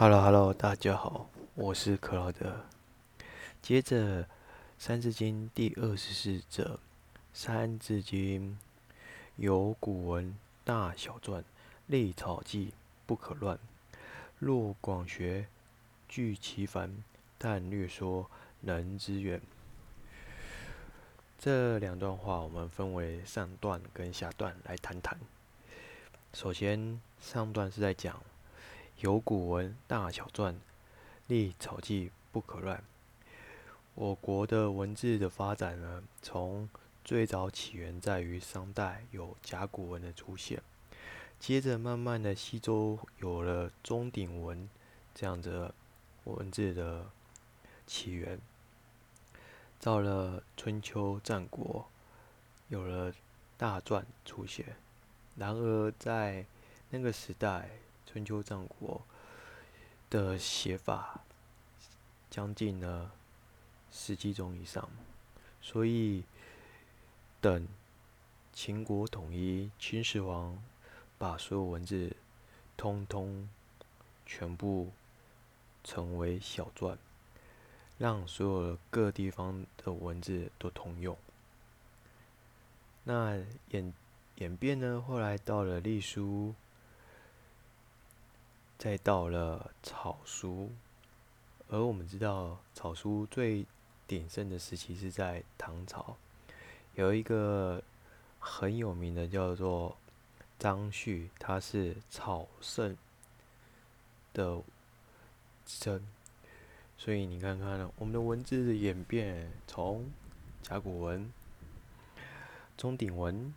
Hello Hello，大家好，我是克劳德。接着《三字经》第二十四则，《三字经》有古文大小篆，历草记不可乱。若广学，具其繁；但略说，能知远。这两段话，我们分为上段跟下段来谈谈。首先，上段是在讲。有古文大小篆，立草记不可乱。我国的文字的发展呢，从最早起源在于商代有甲骨文的出现，接着慢慢的西周有了钟鼎文这样的文字的起源，到了春秋战国有了大篆出现。然而在那个时代。春秋战国的写法将近了十几种以上，所以等秦国统一，秦始皇把所有文字通通全部成为小篆，让所有各地方的文字都通用。那演演变呢？后来到了隶书。再到了草书，而我们知道草书最鼎盛的时期是在唐朝，有一个很有名的叫做张旭，他是草圣的称，所以你看看呢我们的文字的演变，从甲骨文、钟鼎文、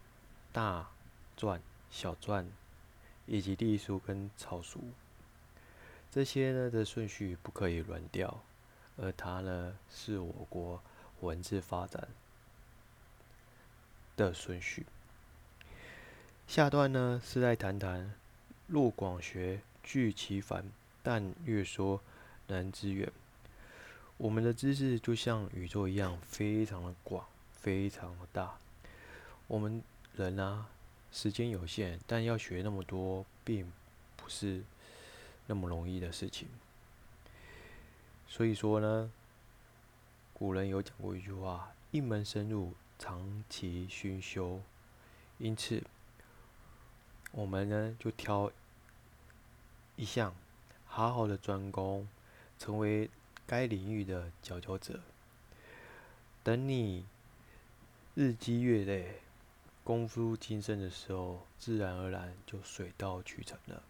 大篆、小篆，以及隶书跟草书。这些呢的顺序不可以乱掉，而它呢是我国文字发展的顺序。下段呢是在谈谈若广学，聚其繁；但略说，难知远。我们的知识就像宇宙一样，非常的广，非常的大。我们人啊，时间有限，但要学那么多，并不是。那么容易的事情，所以说呢，古人有讲过一句话：“一门深入，长期熏修。”因此，我们呢就挑一项，好好的专攻，成为该领域的佼佼者。等你日积月累、功夫精深的时候，自然而然就水到渠成了。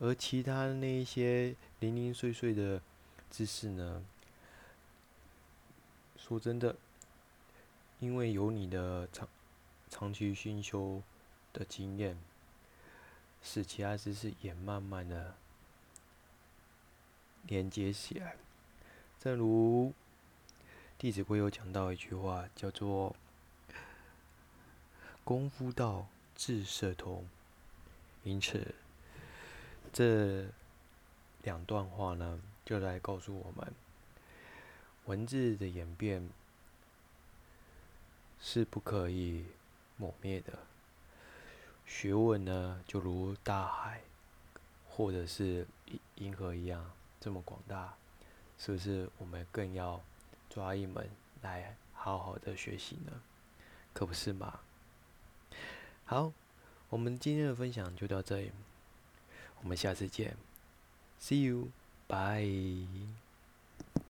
而其他那一些零零碎碎的知识呢？说真的，因为有你的长长期熏修的经验，使其他知识也慢慢的连接起来。正如《弟子规》有讲到一句话，叫做“功夫到，智色通”，因此。这两段话呢，就来告诉我们，文字的演变是不可以抹灭的。学问呢，就如大海，或者是银河一样这么广大，是不是我们更要抓一门来好好的学习呢？可不是嘛？好，我们今天的分享就到这里。我们下次见，See you，bye。